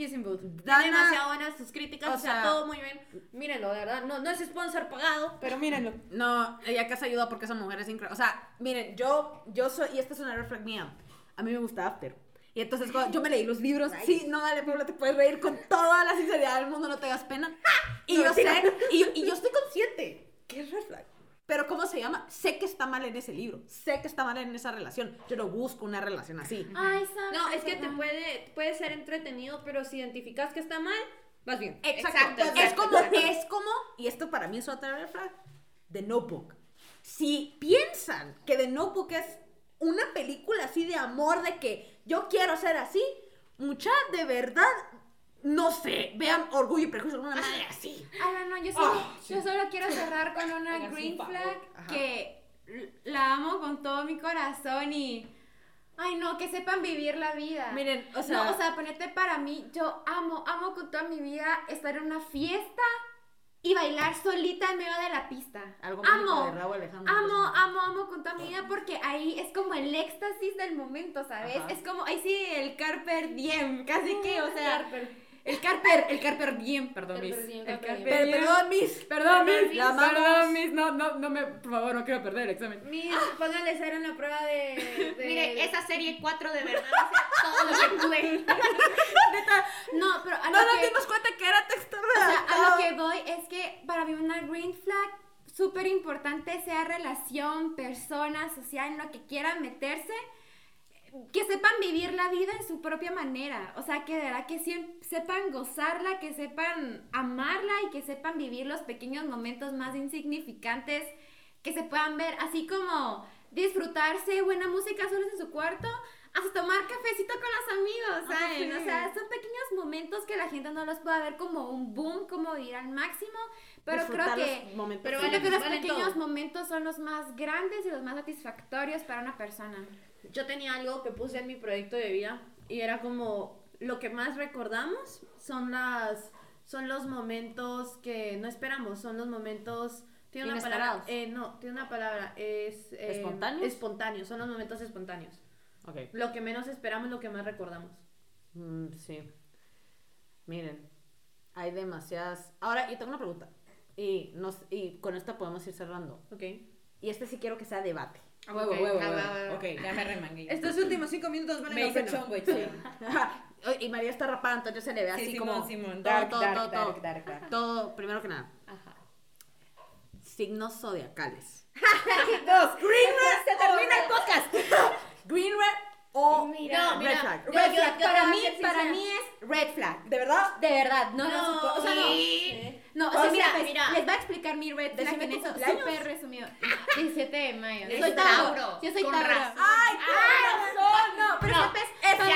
Kissing Booth. Dana- demasiado buenas sus críticas, o sea, todo muy bien. Mírenlo, de verdad. No, no es sponsor pagado, pero mírenlo. No, ella casi ayuda porque esa mujer es increíble. O sea, miren, yo, yo soy, y esta es una flag mía. A mí me gusta After. Y entonces cuando yo me leí los libros, sí, no, dale, Paula, te puedes reír con toda la sinceridad del mundo, no te hagas pena. Y No, yo sé, y yo, y yo estoy consciente que es red flag. Pero ¿cómo se llama? Sé que está mal en ese libro, sé que está mal en esa relación. Yo no busco una relación así. Ay, ¿sabes? No, es que te puede, puede ser entretenido, pero si identificas que está mal, vas bien. Exacto. Exacto, es como, exacto. es como, y esto para mí es otra red flag, The Notebook. Si piensan que The Notebook es una película así de amor, de que yo quiero ser así, mucha de verdad, no sé, vean Orgullo y Prejuicio una manera así. Ah, no, no, yo solo, Ah, yo solo quiero cerrar con una green flag que la amo con todo mi corazón y... Ay, no, que sepan vivir la vida. Miren, o sea, no, o sea, ponete para mí, yo amo, amo con toda mi vida estar en una fiesta y bailar solita en medio de la pista. algo amo, de Raúl Alejandro. Amo, entonces, amo, amo con toda mi vida porque ahí es como el éxtasis del momento, ¿sabes? Ajá. Es como, ahí sí, el carper diem, casi que, o sea, el carper, el carper diem, perdón, miss. El carper diem. perdón, Miss. Perdón, miss, La perdón, miss, no, no, no me, por favor, no quiero perder el examen. Miss, póngale cero en la prueba de... de- Mire, esa serie 4 de verdad hace todo lo que pude. No, pero a No nos dimos cuenta que era texto o sea, a lo que voy es que para mí una green flag súper importante sea relación, persona, social, en lo que quieran meterse, que sepan vivir la vida en su propia manera. O sea, que de verdad que sepan gozarla, que sepan amarla y que sepan vivir los pequeños momentos más insignificantes que se puedan ver, así como disfrutarse buena música solos en su cuarto, hasta tomar cafecito con los amigos, Ah, ¿saben? sí. O sea, son pequeños momentos que la gente no los puede ver como un boom, como ir al máximo, pero creo que momentos pero creo que los pequeños momentos son los más grandes y los más satisfactorios para una persona. Yo tenía algo que puse en mi proyecto de vida y era como lo que más recordamos son las son los momentos que no esperamos, son los momentos tiene una palabra, eh, no, tiene una palabra, es eh, ¿Espontáneos? Espontáneos, son los momentos espontáneos. Ok. Lo que menos esperamos, lo que más recordamos. Mm, sí. Miren, hay demasiadas. Ahora, yo tengo una pregunta. Y, nos, y con esta podemos ir cerrando. ¿Ok? Y este sí quiero que sea debate. Ok, va, va, va. Ok, ya me remangué. Estos últimos cinco minutos van Me hice chongo, y María está rapada, entonces se le ve así como. Simón, todo, dark, todo, dark, todo, dark, todo. dark, dark. Todo, primero que nada. Ajá. Signos zodiacales. Dos, green red, se termina el podcast. Green red o Mira, red mira, flag. yo- Red yo- flag. yo- para a mí, para sincera. mí es red flag. ¿De verdad? De verdad, no, No, lo soporto. O sea, no. sí. No, o O sea, mira, mira. les voy a explicar mi red flag en eso, súper resumido. 17 de mayo. Eres soy Tauro. Yo soy Tauro. razón. ¡Ay, No, no, pero No. Es Para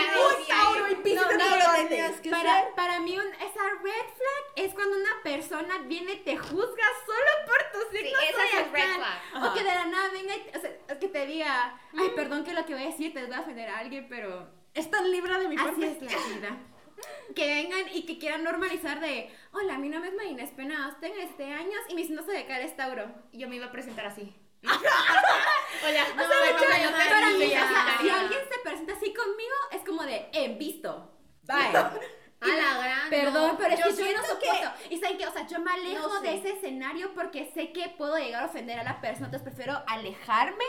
Tauro y No, no, lo tenías que para, para mí un- esa red flag es cuando una persona viene y te juzga solo por tu Sí, signo esa es red flag. O que de la nada venga y o sea, que te diga, ay, perdón que lo que voy a decir te va a ofender a alguien, pero Es tan libre de mi así es la vida. Que vengan y que quieran normalizar de, hola, mi nombre es Marina Espenados, tengo este años y mi signo zodiacal es Tauro. Yo me iba a presentar así. O Hola, sea, no, de hecho, no, no, Para mí, o sea, si alguien se presenta así conmigo, es como de, en visto. Bye. A la gran. Perdón, no. pero es Yo que yo no soporto. Y saben que, o sea, yo me alejo No de ese escenario porque sé que puedo llegar a ofender a la persona, entonces prefiero alejarme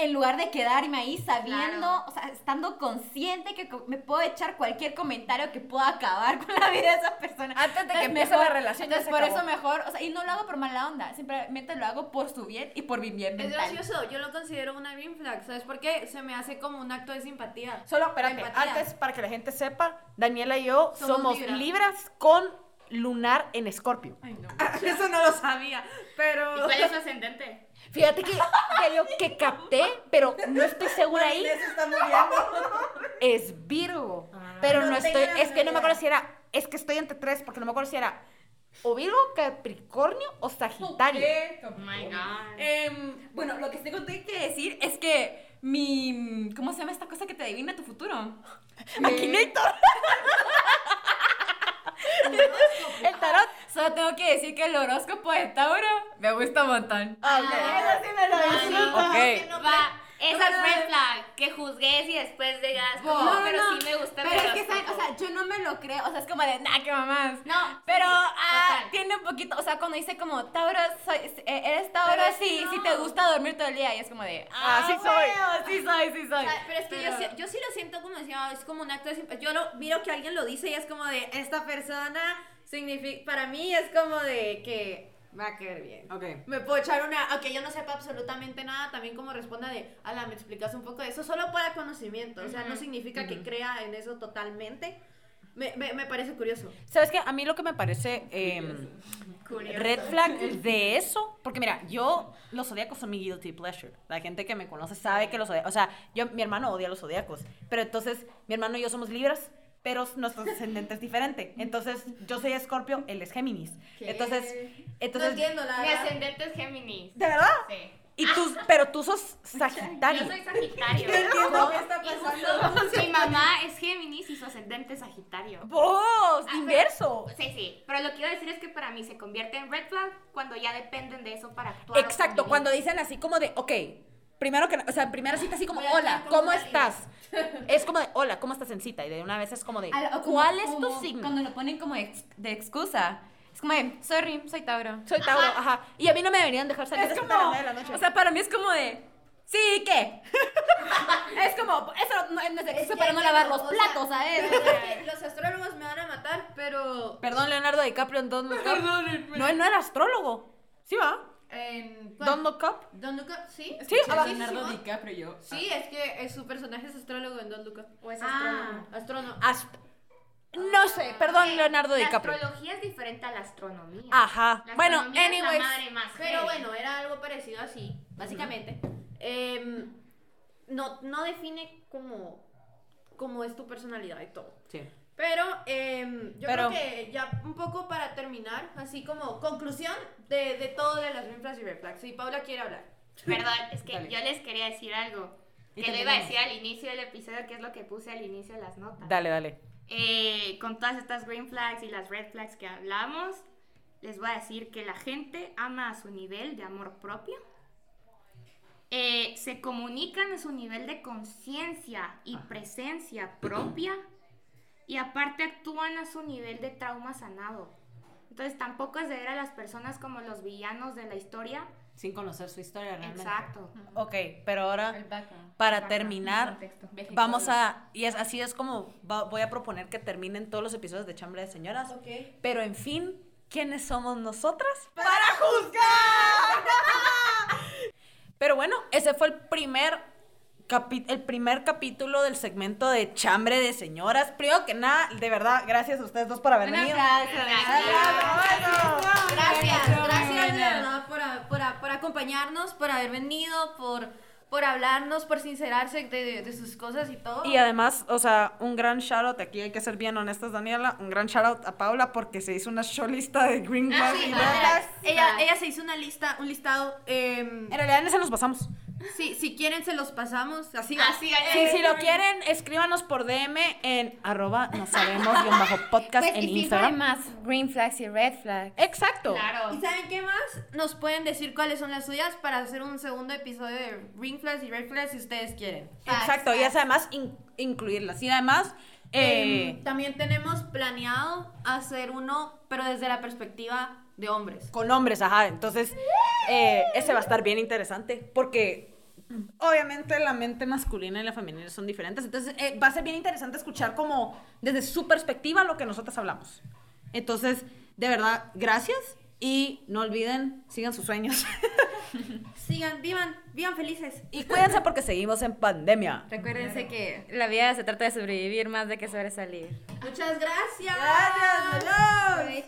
en lugar de quedarme ahí sabiendo, Claro. o sea, estando consciente que me puedo echar cualquier comentario que pueda acabar con la vida de esa persona. Antes de que Entonces, empiece mejor- la relación, ya Entonces, se por acabó. eso mejor, o sea, y no lo hago por mala onda, simplemente lo hago por su bien y por mi bien Es gracioso, yo lo considero una green flag, ¿sabes por qué? Se me hace como un acto de simpatía. Solo, espérate, Empatía. antes para que la gente sepa, Daniela y yo Somos somos, Libra. libras con lunar en escorpio. Eso no lo sabía, ¿Y pero... cuál es su ascendente? Fíjate que de lo que capté, pero no estoy segura ahí, es Virgo. Pero no, No estoy, es que no me acuerdo si era, es que estoy entre tres, porque no me acuerdo si era o Virgo, Capricornio o Sagitario. Oh my god. Em, bueno, lo que tengo que decir es que mi... ¿Cómo se llama esta cosa que te adivina tu futuro? Akinator. El tarot. Solo tengo que decir que el horóscopo de Tauro me gusta un montón. Ah, ok. Eso sí me lo disfruto. Ok. Va, esa es red flag. Que juzgues y después digas, como, No, no, pero no. sí me gusta el Pero es que. ¿saben? o sea, yo no me lo creo, o sea, es como de, nah, qué mamás. No, Pero sí, ah, tiene un poquito, o sea, cuando dice como, Tauro, soy, eh, eres Tauro, Pero que sí, no. sí te gusta dormir todo el día, y es como de, Ah, sí soy. sí soy, sí soy. O sea, pero es que yo, sí- yo sí lo siento como decía, es como un acto de simpatía. Yo lo miro que alguien lo dice y es como de, esta persona significa, para mí es como de que va a quedar bien. Ok. Me puedo echar una, aunque yo no sepa absolutamente nada, también como responda de, ala, me explicas un poco de eso, solo para conocimiento, o sea, no significa que crea en eso totalmente. Me, me, me parece curioso. ¿Sabes qué? A mí lo que me parece Curioso. red flag de eso, porque mira, yo, los zodiacos son mi guilty pleasure. La gente que me conoce sabe que los zodiacos, o sea, yo, mi hermano odia los zodiacos, pero entonces mi hermano y yo somos libras, pero nuestro ascendente es diferente. Entonces, yo soy Escorpio, él es Géminis. Entonces, no entonces, entiendo la Mi ascendente es Géminis. ¿de verdad? Sí. Y tú, pero tú sos Yo Sagitario. soy Sagitario. entiendo qué está Y pasando. justo Mi mamá es Géminis y su ascendente es Sagitario. ¡Vos! Ah, ¡Inverso! Sí, sí. Pero lo que iba a decir es que para mí se convierte en red flag cuando ya dependen de eso para actuar. Exacto, cuando dicen así como de, ok, primero que, o sea, primera cita así como, hola, ¿cómo Dani". estás? Es como de, hola, ¿cómo estás en cita? Y de una vez es como de, Al- o como- ¿cuál es como tu signo? Cuando lo ponen como ex- de excusa. Es como de, sorry, soy Tauro. Soy Tauro, ajá. Y a mí no me deberían dejar salir Es como, de las nueve de la noche. o sea, para mí es como de, sí, ¿qué? es como, eso no, no es excusa para no lavar los platos, ¿sabes? Los astrólogos me van a matar, pero... Perdón, Leonardo DiCaprio en Don't Look Up. No, él no era astrólogo. ¿Sí va? En, Don't Look Up. Don't Look Up, ¿sí? Sí, ah, Leonardo sí, sí. DiCaprio yo. Sí, es que es- su personaje es astrólogo en Don't Look Up. O es Ah, astrónomo. astrónomo. Ast- no sé, perdón, Leonardo La DiCaprio. astrología es diferente a la astronomía. Ajá. La Bueno, astronomía la anyways. madre más Pero bueno, era algo parecido así, básicamente. Em, no, no define cómo, cómo es tu personalidad y todo. Sí. Pero em, yo Pero- creo que ya un poco para terminar, así como conclusión de, de todo de las green flags y red flags. Si Paula quiere hablar. Perdón, es que Dale. yo les quería decir algo. Que le iba a decir al inicio del episodio, que es lo que puse al inicio de las notas. Dale, dale. Eh, con todas estas green flags y las red flags que hablamos, les voy a decir que la gente ama a su nivel de amor propio. Eh, se comunican a su nivel de conciencia y presencia propia. Y aparte actúan a su nivel de trauma sanado. Entonces tampoco es de ver a las personas como los villanos de la historia. Sin conocer su historia realmente. Exacto. Ok, pero ahora, para terminar, vamos a... Y es, así es como va- voy a proponer que terminen todos los episodios de Chambre de Señoras. Ok. Pero en fin, ¿quiénes somos nosotras? ¡Para juzgar! Pero bueno, ese fue el primer, el primer capítulo del segmento de Chambre de Señoras. Primero que nada, de verdad, gracias a ustedes dos por haber venido. aplauso, Gracias, Bueno, gracias de verdad por, por, por acompañarnos, por haber venido, por, por hablarnos, por sincerarse de, de sus cosas y todo. Y además, o sea, un gran shout out, aquí hay que ser bien honestas, Daniela, un gran shout out a Paula porque se hizo una show lista de Green Ah, sí, y ella, ella se hizo una lista, un listado. em, En realidad en ese nos pasamos. Si, si quieren, se los pasamos. Así. Así Sí, si lo quieren, escríbanos por DM en arroba no sabemos guion bajo podcast Pues, en y Instagram. más green flags y red flags. Exacto. Claro. ¿Y saben qué más? Nos pueden decir cuáles son las suyas para hacer un segundo episodio de Green Flags y Red Flags si ustedes quieren. Exacto, y es además in- incluirlas. Y además, eh, Em, también tenemos planeado hacer uno, pero desde la perspectiva de hombres. con hombres, ajá. Entonces, eh, ese va a estar bien interesante porque obviamente la mente masculina y la femenina son diferentes. Entonces eh, va a ser bien interesante escuchar como desde su perspectiva lo que nosotros hablamos. Entonces, de verdad, gracias y no olviden, sigan sus sueños. Sigan, vivan, vivan felices. y cuídense porque seguimos en pandemia. Recuérdense que la vida se trata de sobrevivir más de que sobresalir. Muchas gracias. Gracias.